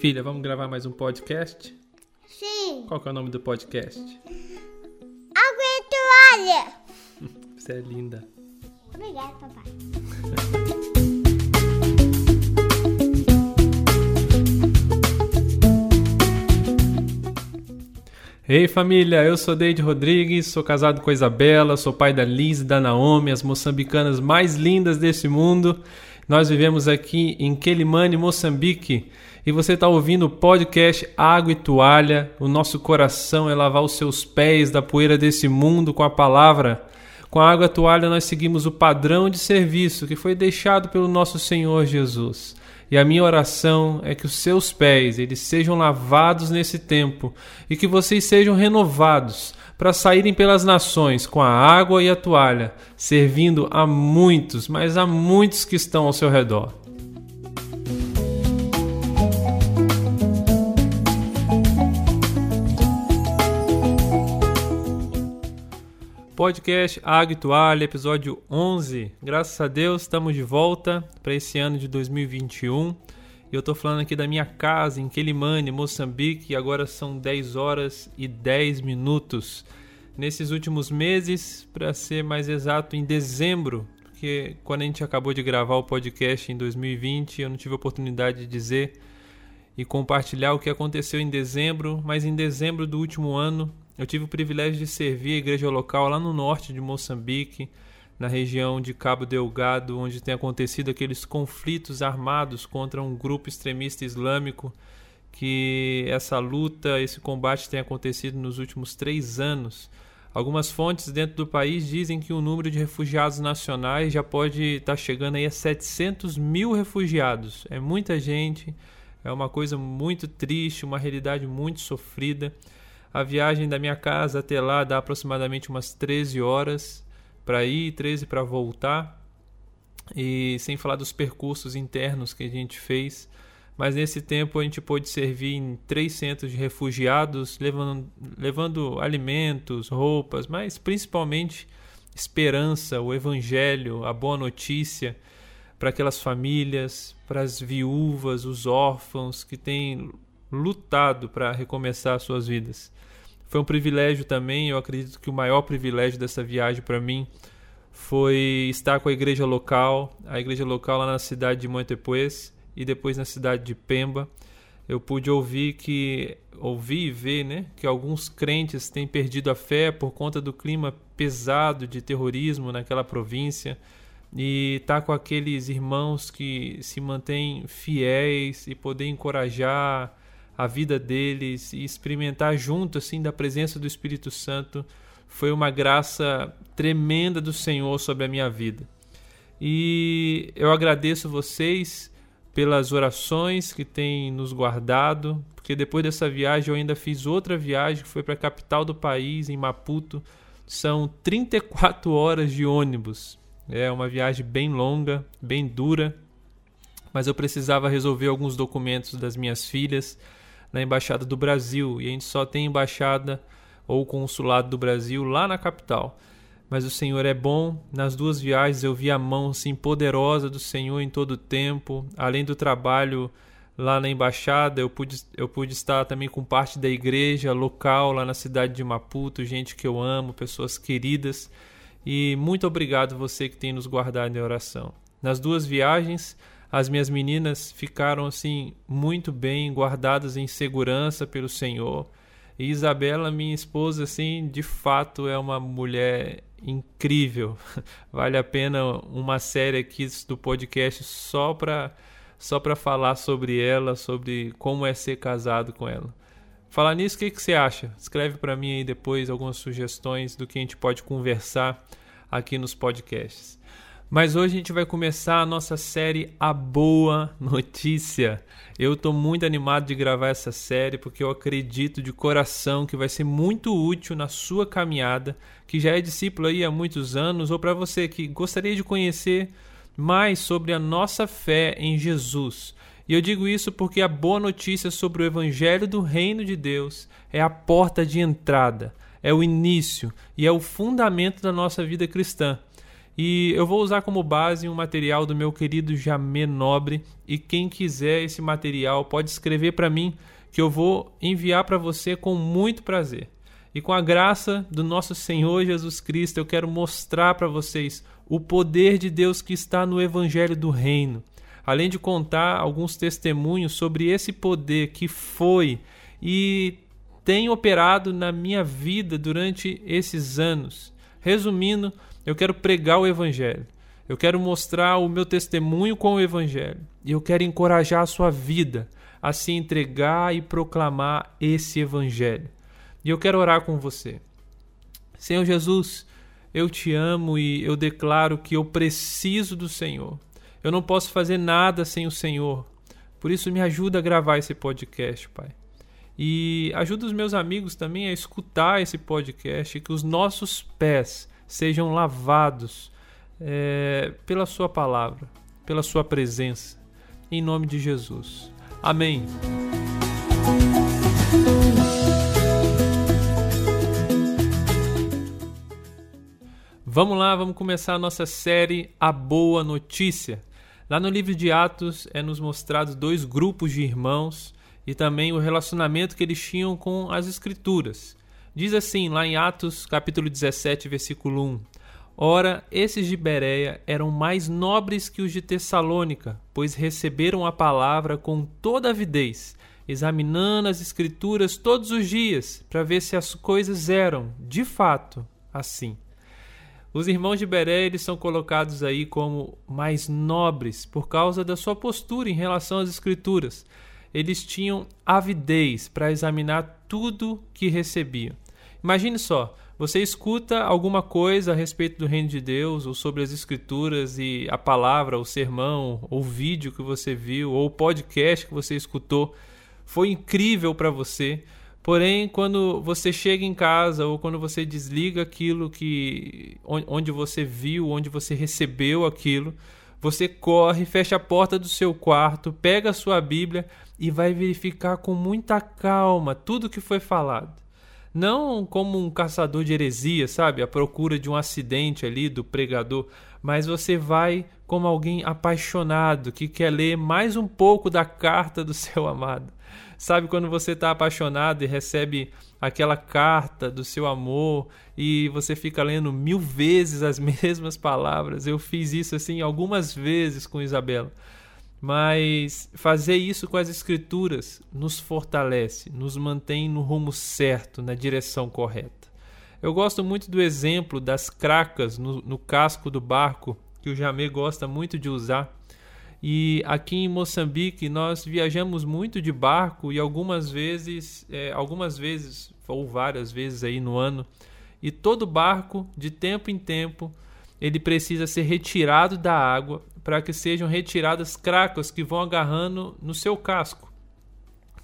Filha, vamos gravar mais um podcast? Sim. Qual que é o nome do podcast? Água e toalha. Você é linda. Obrigada, papai. Ei família, eu sou Deide Rodrigues, sou casado com a Isabela, sou pai da Liz e da Naomi, as moçambicanas mais lindas desse mundo. Nós vivemos aqui em Quelimane, Moçambique, e você está ouvindo o podcast Água e Toalha. O nosso coração é lavar os seus pés da poeira desse mundo com a palavra. Com a água e toalha, nós seguimos o padrão de serviço que foi deixado pelo nosso Senhor Jesus. E a minha oração é que os seus pés eles sejam lavados nesse tempo e que vocês sejam renovados para saírem pelas nações com a água e a toalha, servindo a muitos, mas a muitos que estão ao seu redor. Podcast Água Toalha, episódio 11. Graças a Deus, estamos de volta para esse ano de 2021. E eu estou falando aqui da minha casa em Quelimane, Moçambique, e agora são 10 horas e 10 minutos. Nesses últimos meses, para ser mais exato, em dezembro, porque quando a gente acabou de gravar o podcast em 2020, eu não tive oportunidade de dizer e compartilhar o que aconteceu em dezembro, mas em dezembro do último ano eu tive o privilégio de servir a igreja local lá no norte de Moçambique, na região de Cabo Delgado, onde tem acontecido aqueles conflitos armados contra um grupo extremista islâmico. Que essa luta, esse combate tem acontecido nos últimos três anos. Algumas fontes dentro do país dizem que o número de refugiados nacionais já pode estar chegando aí a 700 mil refugiados. É muita gente, é uma coisa muito triste, uma realidade muito sofrida. A viagem da minha casa até lá dá aproximadamente umas 13 horas para ir, 13 para voltar. E sem falar dos percursos internos que a gente fez. Mas nesse tempo a gente pôde servir em três centros de refugiados, levando, levando alimentos, roupas, mas principalmente esperança, o evangelho, a boa notícia para aquelas famílias, para as viúvas, os órfãos que têm lutado para recomeçar suas vidas. Foi um privilégio também, eu acredito que o maior privilégio dessa viagem para mim foi estar com a igreja local, a igreja local lá na cidade de Montepuez e depois na cidade de Pemba. Eu pude ouvir que ouvir e ver, né, que alguns crentes têm perdido a fé por conta do clima pesado de terrorismo naquela província e tá com aqueles irmãos que se mantêm fiéis e poder encorajar a vida deles e experimentar junto assim da presença do Espírito Santo foi uma graça tremenda do Senhor sobre a minha vida. E eu agradeço vocês pelas orações que têm nos guardado, porque depois dessa viagem eu ainda fiz outra viagem que foi para a capital do país, em Maputo. São 34 horas de ônibus. É uma viagem bem longa, bem dura, mas eu precisava resolver alguns documentos das minhas filhas na Embaixada do Brasil e a gente só tem embaixada ou consulado do Brasil lá na capital. Mas o Senhor é bom. Nas duas viagens eu vi a mão assim poderosa do Senhor em todo o tempo. Além do trabalho lá na embaixada, eu pude, eu pude estar também com parte da igreja local lá na cidade de Maputo, gente que eu amo, pessoas queridas. E muito obrigado você que tem nos guardado em oração. Nas duas viagens, as minhas meninas ficaram assim muito bem guardadas em segurança pelo Senhor. E Isabela, minha esposa, assim, de fato é uma mulher incrível. Vale a pena uma série aqui do podcast só para só para falar sobre ela, sobre como é ser casado com ela. Falar nisso, o que, que você acha? Escreve para mim aí depois algumas sugestões do que a gente pode conversar aqui nos podcasts. Mas hoje a gente vai começar a nossa série A Boa Notícia. Eu estou muito animado de gravar essa série porque eu acredito de coração que vai ser muito útil na sua caminhada, que já é discípulo aí há muitos anos, ou para você que gostaria de conhecer mais sobre a nossa fé em Jesus. E eu digo isso porque a boa notícia sobre o Evangelho do Reino de Deus é a porta de entrada, é o início e é o fundamento da nossa vida cristã. E eu vou usar como base um material do meu querido Jamê Nobre. E quem quiser esse material pode escrever para mim, que eu vou enviar para você com muito prazer. E com a graça do nosso Senhor Jesus Cristo, eu quero mostrar para vocês o poder de Deus que está no Evangelho do Reino. Além de contar alguns testemunhos sobre esse poder que foi e tem operado na minha vida durante esses anos. Resumindo, eu quero pregar o Evangelho. Eu quero mostrar o meu testemunho com o Evangelho. E eu quero encorajar a sua vida a se entregar e proclamar esse Evangelho. E eu quero orar com você. Senhor Jesus, eu te amo e eu declaro que eu preciso do Senhor. Eu não posso fazer nada sem o Senhor. Por isso, me ajuda a gravar esse podcast, Pai. E ajuda os meus amigos também a escutar esse podcast, que os nossos pés sejam lavados é, pela Sua palavra, pela Sua presença. Em nome de Jesus. Amém. Vamos lá, vamos começar a nossa série A Boa Notícia. Lá no livro de Atos é nos mostrado dois grupos de irmãos e também o relacionamento que eles tinham com as escrituras. Diz assim, lá em Atos, capítulo 17, versículo 1: Ora, esses de Bereia eram mais nobres que os de Tessalônica, pois receberam a palavra com toda avidez, examinando as escrituras todos os dias, para ver se as coisas eram, de fato, assim. Os irmãos de Beré eles são colocados aí como mais nobres por causa da sua postura em relação às escrituras. Eles tinham avidez para examinar tudo que recebiam. Imagine só, você escuta alguma coisa a respeito do reino de Deus ou sobre as escrituras e a palavra, o sermão, ou o vídeo que você viu, ou o podcast que você escutou foi incrível para você Porém, quando você chega em casa ou quando você desliga aquilo que onde você viu, onde você recebeu aquilo, você corre, fecha a porta do seu quarto, pega a sua Bíblia e vai verificar com muita calma tudo que foi falado. Não como um caçador de heresia, sabe? A procura de um acidente ali do pregador, mas você vai como alguém apaixonado que quer ler mais um pouco da carta do seu amado. Sabe quando você está apaixonado e recebe aquela carta do seu amor e você fica lendo mil vezes as mesmas palavras? Eu fiz isso assim algumas vezes com Isabela. Mas fazer isso com as escrituras nos fortalece, nos mantém no rumo certo, na direção correta. Eu gosto muito do exemplo das cracas no, no casco do barco, que o Jamê gosta muito de usar e aqui em Moçambique nós viajamos muito de barco e algumas vezes, é, algumas vezes ou várias vezes aí no ano. E todo barco, de tempo em tempo, ele precisa ser retirado da água para que sejam retiradas cracas que vão agarrando no seu casco.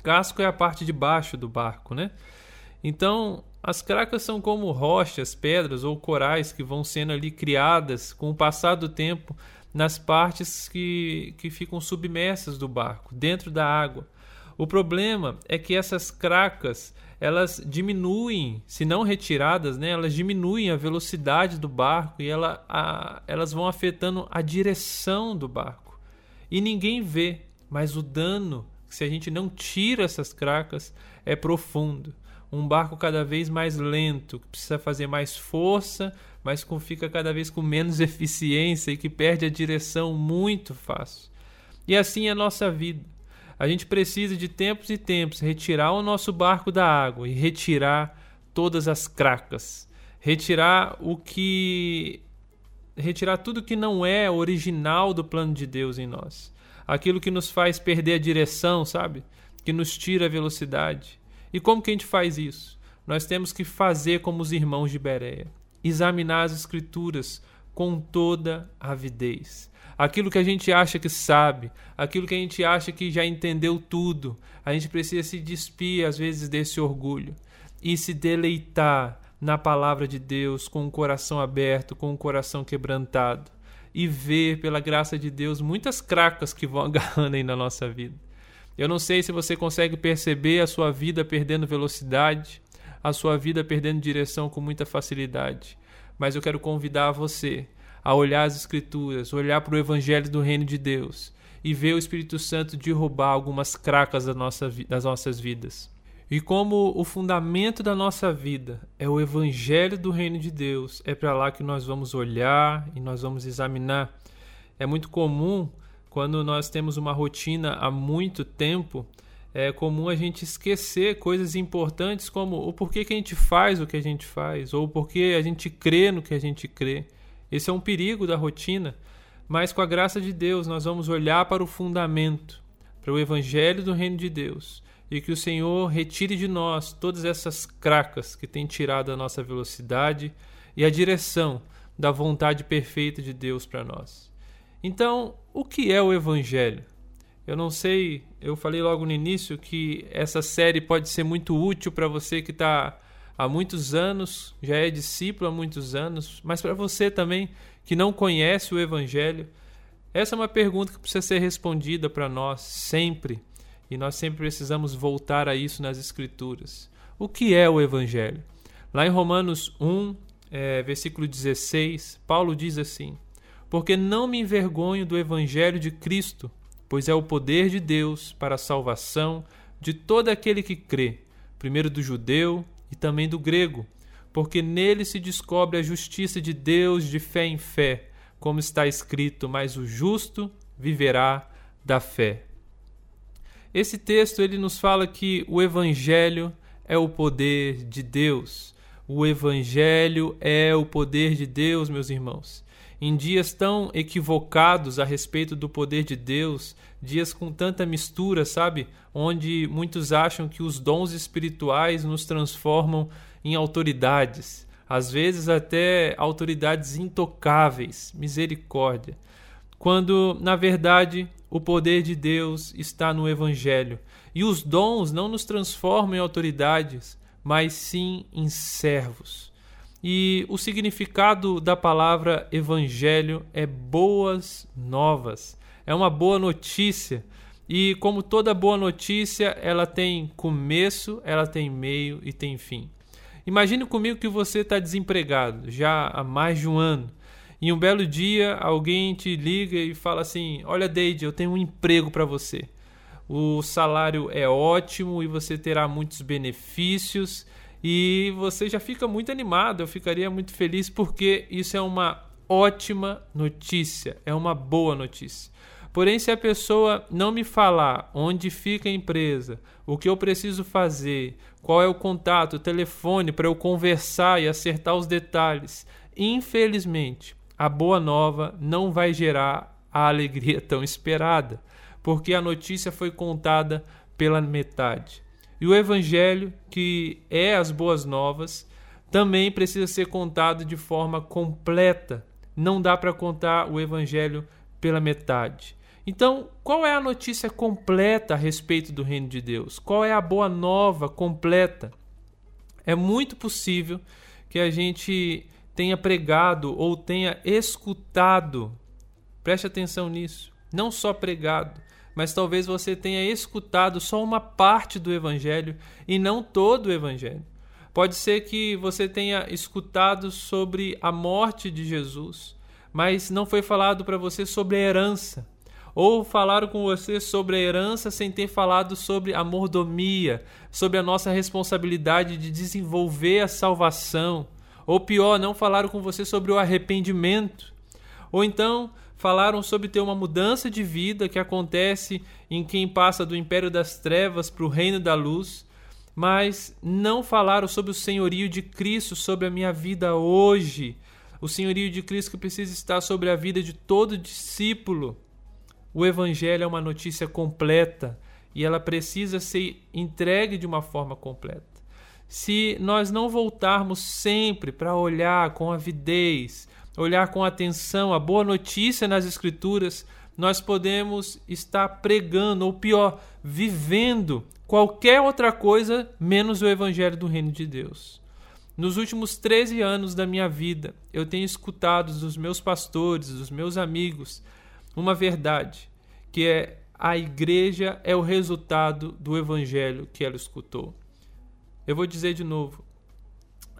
Casco é a parte de baixo do barco, né? Então, as cracas são como rochas, pedras ou corais que vão sendo ali criadas com o passar do tempo nas partes que, que ficam submersas do barco, dentro da água. O problema é que essas cracas elas diminuem, se não retiradas, né, elas diminuem a velocidade do barco e ela, a, elas vão afetando a direção do barco. E ninguém vê, mas o dano, se a gente não tira essas cracas, é profundo. Um barco cada vez mais lento, que precisa fazer mais força mas fica cada vez com menos eficiência e que perde a direção muito fácil. E assim é a nossa vida. A gente precisa de tempos e tempos retirar o nosso barco da água e retirar todas as cracas, retirar o que retirar tudo que não é original do plano de Deus em nós. Aquilo que nos faz perder a direção, sabe? Que nos tira a velocidade. E como que a gente faz isso? Nós temos que fazer como os irmãos de Bereia examinar as Escrituras com toda avidez. Aquilo que a gente acha que sabe, aquilo que a gente acha que já entendeu tudo, a gente precisa se despir às vezes desse orgulho e se deleitar na palavra de Deus com o coração aberto, com o coração quebrantado e ver pela graça de Deus muitas cracas que vão agarrando aí na nossa vida. Eu não sei se você consegue perceber a sua vida perdendo velocidade, a sua vida perdendo direção com muita facilidade. Mas eu quero convidar você a olhar as Escrituras, olhar para o Evangelho do Reino de Deus e ver o Espírito Santo derrubar algumas cracas da nossa, das nossas vidas. E como o fundamento da nossa vida é o Evangelho do Reino de Deus, é para lá que nós vamos olhar e nós vamos examinar. É muito comum, quando nós temos uma rotina há muito tempo, é comum a gente esquecer coisas importantes como o porquê que a gente faz o que a gente faz, ou o porquê a gente crê no que a gente crê. Esse é um perigo da rotina mas com a graça de Deus nós vamos olhar para o fundamento, para o Evangelho do Reino de Deus, e que o Senhor retire de nós todas essas cracas que têm tirado a nossa velocidade e a direção da vontade perfeita de Deus para nós. Então, o que é o Evangelho? Eu não sei, eu falei logo no início que essa série pode ser muito útil para você que está há muitos anos, já é discípulo há muitos anos, mas para você também que não conhece o Evangelho? Essa é uma pergunta que precisa ser respondida para nós sempre, e nós sempre precisamos voltar a isso nas Escrituras. O que é o Evangelho? Lá em Romanos 1, é, versículo 16, Paulo diz assim: Porque não me envergonho do Evangelho de Cristo, pois é o poder de Deus para a salvação de todo aquele que crê, primeiro do judeu e também do grego porque nele se descobre a justiça de Deus de fé em fé, como está escrito: Mas o justo viverá da fé. Esse texto ele nos fala que o evangelho é o poder de Deus. O evangelho é o poder de Deus, meus irmãos. Em dias tão equivocados a respeito do poder de Deus, dias com tanta mistura, sabe? Onde muitos acham que os dons espirituais nos transformam em autoridades, às vezes até autoridades intocáveis, misericórdia, quando na verdade o poder de Deus está no Evangelho e os dons não nos transformam em autoridades, mas sim em servos. E o significado da palavra evangelho é boas novas, é uma boa notícia. E como toda boa notícia, ela tem começo, ela tem meio e tem fim. Imagine comigo que você está desempregado já há mais de um ano. E um belo dia alguém te liga e fala assim: Olha, Deide, eu tenho um emprego para você. O salário é ótimo e você terá muitos benefícios. E você já fica muito animado. Eu ficaria muito feliz porque isso é uma ótima notícia, é uma boa notícia. Porém, se a pessoa não me falar onde fica a empresa, o que eu preciso fazer, qual é o contato, o telefone para eu conversar e acertar os detalhes, infelizmente, a boa nova não vai gerar a alegria tão esperada, porque a notícia foi contada pela metade. E o evangelho, que é as boas novas, também precisa ser contado de forma completa. Não dá para contar o evangelho pela metade. Então, qual é a notícia completa a respeito do reino de Deus? Qual é a boa nova completa? É muito possível que a gente tenha pregado ou tenha escutado, preste atenção nisso, não só pregado, mas talvez você tenha escutado só uma parte do Evangelho e não todo o Evangelho. Pode ser que você tenha escutado sobre a morte de Jesus, mas não foi falado para você sobre a herança ou falaram com você sobre a herança sem ter falado sobre a mordomia, sobre a nossa responsabilidade de desenvolver a salvação, ou pior, não falaram com você sobre o arrependimento, ou então falaram sobre ter uma mudança de vida que acontece em quem passa do império das trevas para o reino da luz, mas não falaram sobre o senhorio de Cristo sobre a minha vida hoje, o senhorio de Cristo que precisa estar sobre a vida de todo discípulo. O Evangelho é uma notícia completa e ela precisa ser entregue de uma forma completa. Se nós não voltarmos sempre para olhar com avidez, olhar com atenção a boa notícia nas Escrituras, nós podemos estar pregando, ou pior, vivendo qualquer outra coisa menos o Evangelho do Reino de Deus. Nos últimos 13 anos da minha vida, eu tenho escutado dos meus pastores, dos meus amigos, uma verdade, que é a igreja é o resultado do evangelho que ela escutou. Eu vou dizer de novo.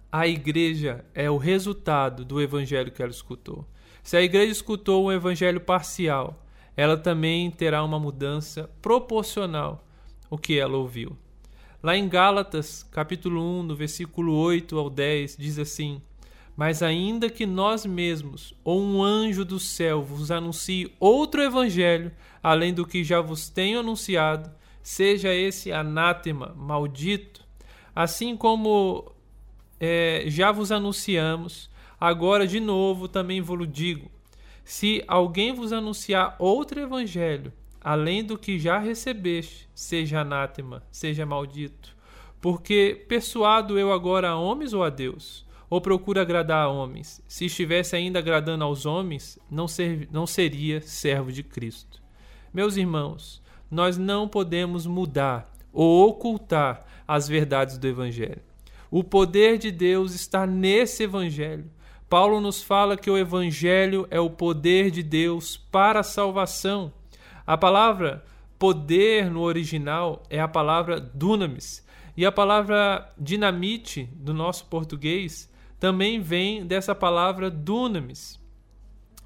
A igreja é o resultado do evangelho que ela escutou. Se a igreja escutou um evangelho parcial, ela também terá uma mudança proporcional ao que ela ouviu. Lá em Gálatas, capítulo 1, no versículo 8 ao 10, diz assim: Mas ainda que nós mesmos ou um anjo do céu vos anuncie outro evangelho, além do que já vos tenho anunciado, seja esse anátema, maldito, assim como é, já vos anunciamos, agora de novo também vos digo: se alguém vos anunciar outro evangelho, além do que já recebeste, seja anátema, seja maldito. Porque persuado eu agora a homens ou a Deus? Ou procuro agradar a homens? Se estivesse ainda agradando aos homens, não, ser, não seria servo de Cristo. Meus irmãos, nós não podemos mudar ou ocultar as verdades do Evangelho. O poder de Deus está nesse Evangelho. Paulo nos fala que o Evangelho é o poder de Deus para a salvação. A palavra poder no original é a palavra dunamis. E a palavra dinamite do nosso português também vem dessa palavra dunamis.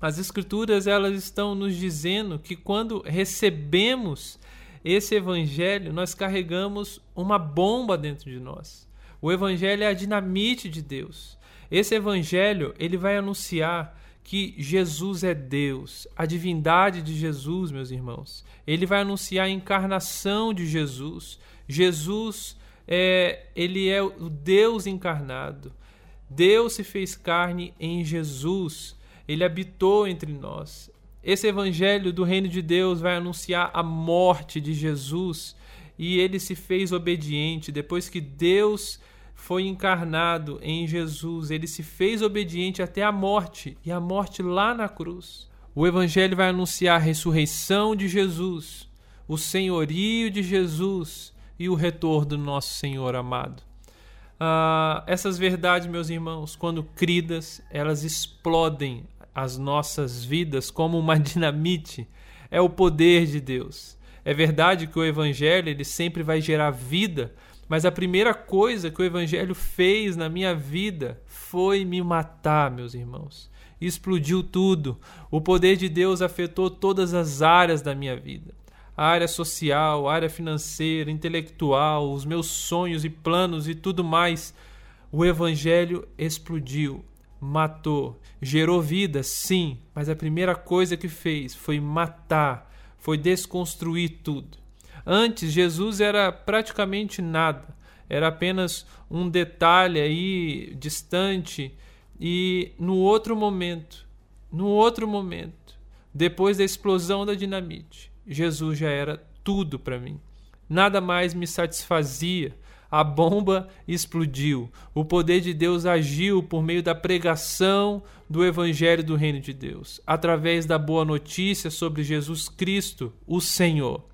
As escrituras elas estão nos dizendo que quando recebemos esse evangelho, nós carregamos uma bomba dentro de nós. O evangelho é a dinamite de Deus. Esse evangelho, ele vai anunciar que Jesus é Deus, a divindade de Jesus, meus irmãos. Ele vai anunciar a encarnação de Jesus. Jesus é, ele é o Deus encarnado. Deus se fez carne em Jesus. Ele habitou entre nós. Esse evangelho do reino de Deus vai anunciar a morte de Jesus e ele se fez obediente depois que Deus foi encarnado em Jesus, ele se fez obediente até a morte e a morte lá na cruz. O evangelho vai anunciar a ressurreição de Jesus, o senhorio de Jesus e o retorno do nosso Senhor amado. Ah, essas verdades, meus irmãos, quando cridas, elas explodem as nossas vidas como uma dinamite. É o poder de Deus. É verdade que o evangelho ele sempre vai gerar vida, mas a primeira coisa que o evangelho fez na minha vida foi me matar, meus irmãos. Explodiu tudo. O poder de Deus afetou todas as áreas da minha vida. A área social, a área financeira, intelectual, os meus sonhos e planos e tudo mais. O evangelho explodiu matou. Gerou vida, sim, mas a primeira coisa que fez foi matar, foi desconstruir tudo. Antes, Jesus era praticamente nada, era apenas um detalhe aí distante, e no outro momento, no outro momento, depois da explosão da dinamite, Jesus já era tudo para mim. Nada mais me satisfazia a bomba explodiu. O poder de Deus agiu por meio da pregação do Evangelho do Reino de Deus, através da boa notícia sobre Jesus Cristo, o Senhor.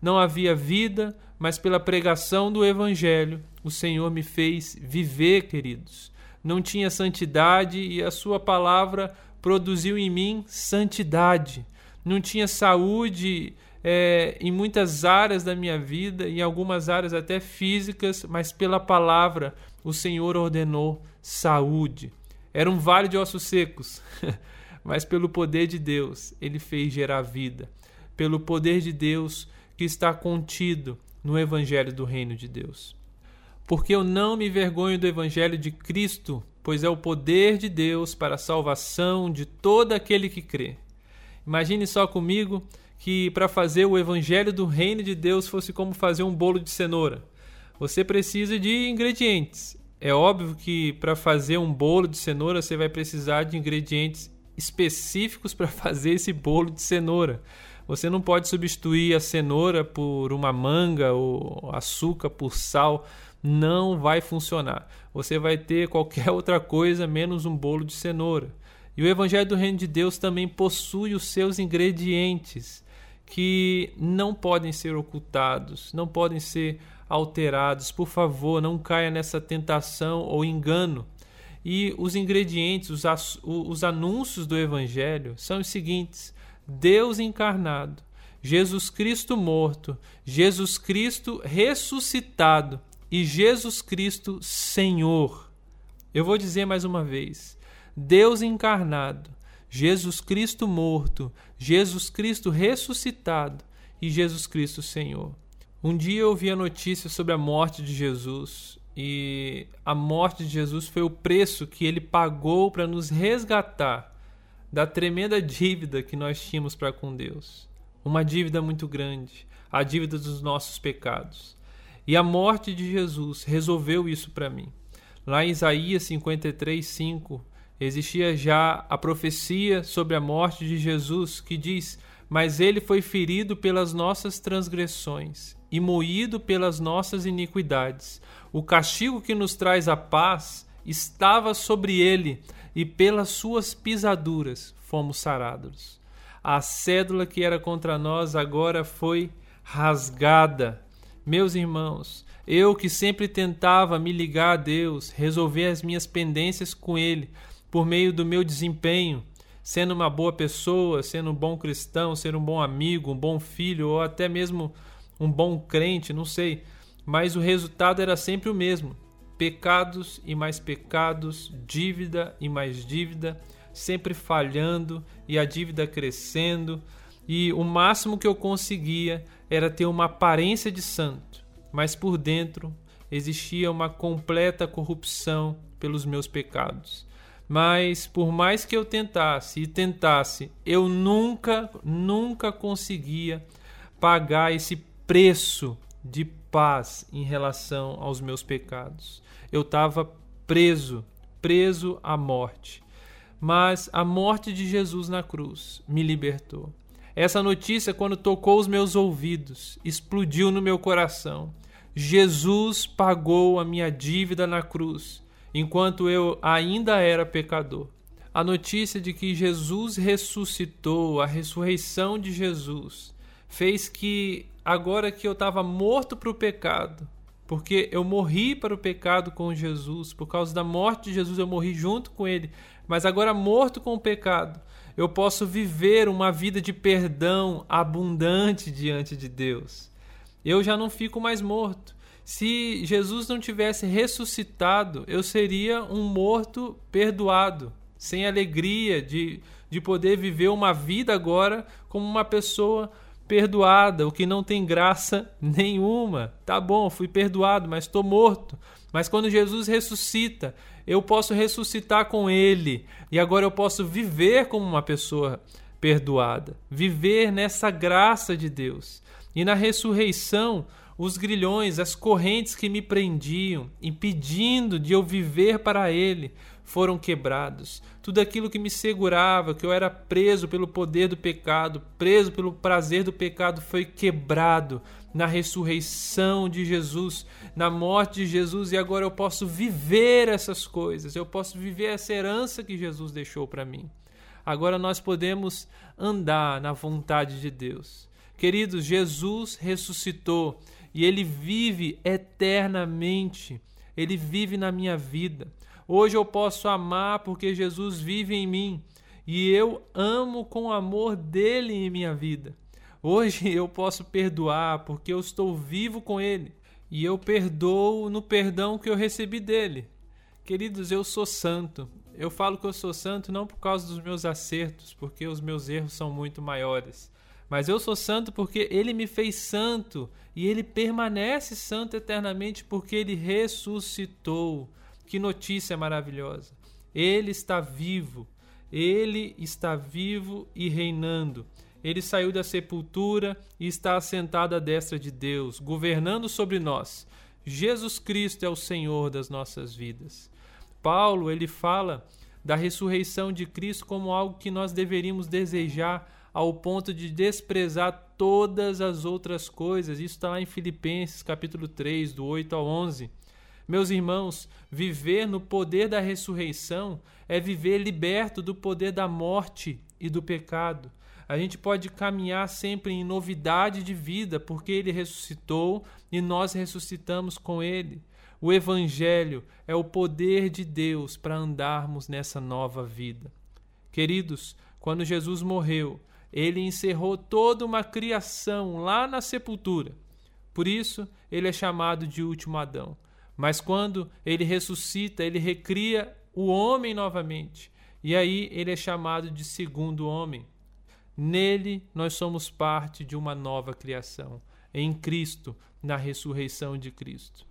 Não havia vida, mas pela pregação do Evangelho, o Senhor me fez viver, queridos. Não tinha santidade e a Sua palavra produziu em mim santidade. Não tinha saúde é, em muitas áreas da minha vida, em algumas áreas até físicas, mas pela palavra o Senhor ordenou saúde. Era um vale de ossos secos, mas pelo poder de Deus ele fez gerar vida. Pelo poder de Deus que está contido no Evangelho do Reino de Deus. Porque eu não me vergonho do Evangelho de Cristo, pois é o poder de Deus para a salvação de todo aquele que crê. Imagine só comigo que para fazer o evangelho do reino de Deus fosse como fazer um bolo de cenoura. Você precisa de ingredientes. É óbvio que para fazer um bolo de cenoura você vai precisar de ingredientes específicos para fazer esse bolo de cenoura. Você não pode substituir a cenoura por uma manga ou açúcar por sal. Não vai funcionar. Você vai ter qualquer outra coisa menos um bolo de cenoura. E o Evangelho do Reino de Deus também possui os seus ingredientes que não podem ser ocultados, não podem ser alterados. Por favor, não caia nessa tentação ou engano. E os ingredientes, os, os anúncios do Evangelho são os seguintes: Deus encarnado, Jesus Cristo morto, Jesus Cristo ressuscitado e Jesus Cristo Senhor. Eu vou dizer mais uma vez: Deus encarnado, Jesus Cristo morto, Jesus Cristo ressuscitado e Jesus Cristo Senhor. Um dia eu ouvi a notícia sobre a morte de Jesus e a morte de Jesus foi o preço que ele pagou para nos resgatar da tremenda dívida que nós tínhamos para com Deus. Uma dívida muito grande, a dívida dos nossos pecados. E a morte de Jesus resolveu isso para mim. Lá em Isaías 53, 5, existia já a profecia sobre a morte de Jesus que diz: Mas ele foi ferido pelas nossas transgressões e moído pelas nossas iniquidades. O castigo que nos traz a paz estava sobre ele, e pelas suas pisaduras fomos sarados. A cédula que era contra nós agora foi rasgada. Meus irmãos, eu que sempre tentava me ligar a Deus, resolver as minhas pendências com Ele, por meio do meu desempenho, sendo uma boa pessoa, sendo um bom cristão, sendo um bom amigo, um bom filho ou até mesmo um bom crente, não sei, mas o resultado era sempre o mesmo: pecados e mais pecados, dívida e mais dívida, sempre falhando e a dívida crescendo, e o máximo que eu conseguia era ter uma aparência de santo, mas por dentro existia uma completa corrupção pelos meus pecados. Mas por mais que eu tentasse e tentasse, eu nunca, nunca conseguia pagar esse preço de paz em relação aos meus pecados. Eu estava preso, preso à morte. Mas a morte de Jesus na cruz me libertou. Essa notícia, quando tocou os meus ouvidos, explodiu no meu coração. Jesus pagou a minha dívida na cruz, enquanto eu ainda era pecador. A notícia de que Jesus ressuscitou, a ressurreição de Jesus, fez que, agora que eu estava morto para o pecado, porque eu morri para o pecado com Jesus, por causa da morte de Jesus eu morri junto com ele, mas agora morto com o pecado, eu posso viver uma vida de perdão abundante diante de Deus. Eu já não fico mais morto. Se Jesus não tivesse ressuscitado, eu seria um morto perdoado, sem alegria de, de poder viver uma vida agora como uma pessoa o que não tem graça nenhuma. Tá bom, fui perdoado, mas estou morto. Mas quando Jesus ressuscita, eu posso ressuscitar com Ele e agora eu posso viver como uma pessoa perdoada, viver nessa graça de Deus. E na ressurreição, os grilhões, as correntes que me prendiam, impedindo de eu viver para Ele, foram quebrados. Tudo aquilo que me segurava, que eu era preso pelo poder do pecado, preso pelo prazer do pecado, foi quebrado na ressurreição de Jesus, na morte de Jesus, e agora eu posso viver essas coisas, eu posso viver essa herança que Jesus deixou para mim. Agora nós podemos andar na vontade de Deus. Queridos, Jesus ressuscitou e ele vive eternamente. Ele vive na minha vida. Hoje eu posso amar porque Jesus vive em mim e eu amo com o amor dele em minha vida. Hoje eu posso perdoar porque eu estou vivo com ele e eu perdoo no perdão que eu recebi dele. Queridos, eu sou santo. Eu falo que eu sou santo não por causa dos meus acertos, porque os meus erros são muito maiores. Mas eu sou santo porque ele me fez santo e ele permanece santo eternamente porque ele ressuscitou. Que notícia maravilhosa! Ele está vivo, ele está vivo e reinando. Ele saiu da sepultura e está assentado à destra de Deus, governando sobre nós. Jesus Cristo é o Senhor das nossas vidas. Paulo, ele fala da ressurreição de Cristo como algo que nós deveríamos desejar ao ponto de desprezar todas as outras coisas. Isso está lá em Filipenses capítulo 3, do 8 ao 11. Meus irmãos, viver no poder da ressurreição é viver liberto do poder da morte e do pecado. A gente pode caminhar sempre em novidade de vida, porque ele ressuscitou e nós ressuscitamos com ele. O Evangelho é o poder de Deus para andarmos nessa nova vida. Queridos, quando Jesus morreu, ele encerrou toda uma criação lá na sepultura. Por isso, ele é chamado de último Adão. Mas quando ele ressuscita, ele recria o homem novamente. E aí ele é chamado de segundo homem. Nele nós somos parte de uma nova criação, em Cristo, na ressurreição de Cristo.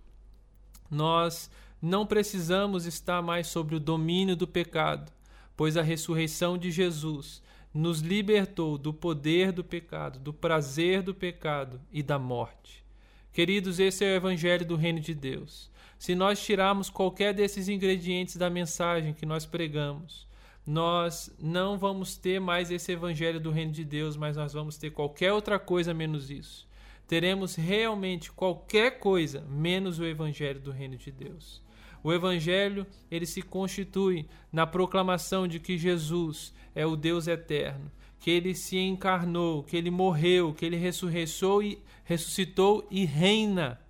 Nós não precisamos estar mais sobre o domínio do pecado, pois a ressurreição de Jesus nos libertou do poder do pecado, do prazer do pecado e da morte. Queridos, esse é o Evangelho do Reino de Deus. Se nós tirarmos qualquer desses ingredientes da mensagem que nós pregamos, nós não vamos ter mais esse evangelho do reino de Deus, mas nós vamos ter qualquer outra coisa menos isso. Teremos realmente qualquer coisa menos o evangelho do reino de Deus. O evangelho, ele se constitui na proclamação de que Jesus é o Deus eterno, que ele se encarnou, que ele morreu, que ele e ressuscitou e reina,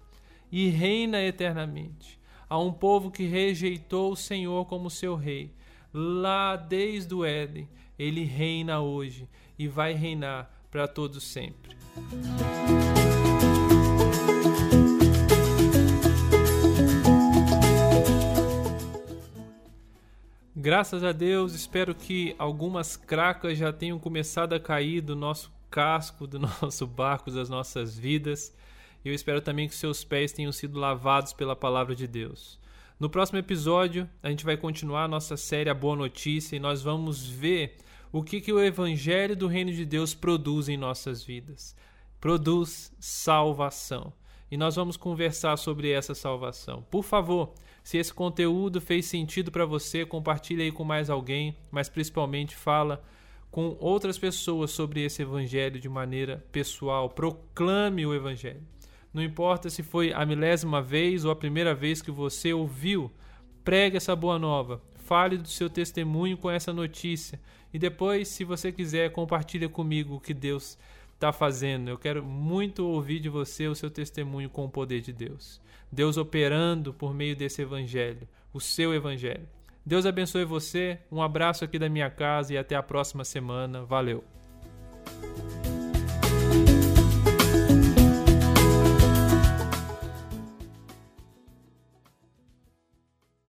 e reina eternamente. A um povo que rejeitou o Senhor como seu rei, lá desde o Éden, ele reina hoje e vai reinar para todos sempre. Graças a Deus, espero que algumas cracas já tenham começado a cair do nosso casco, do nosso barco, das nossas vidas. E eu espero também que seus pés tenham sido lavados pela palavra de Deus. No próximo episódio, a gente vai continuar a nossa série A Boa Notícia e nós vamos ver o que, que o Evangelho do Reino de Deus produz em nossas vidas. Produz salvação. E nós vamos conversar sobre essa salvação. Por favor, se esse conteúdo fez sentido para você, compartilhe aí com mais alguém, mas principalmente fala com outras pessoas sobre esse evangelho de maneira pessoal. Proclame o evangelho. Não importa se foi a milésima vez ou a primeira vez que você ouviu, pregue essa boa nova. Fale do seu testemunho com essa notícia. E depois, se você quiser, compartilhe comigo o que Deus está fazendo. Eu quero muito ouvir de você o seu testemunho com o poder de Deus. Deus operando por meio desse evangelho, o seu evangelho. Deus abençoe você. Um abraço aqui da minha casa e até a próxima semana. Valeu.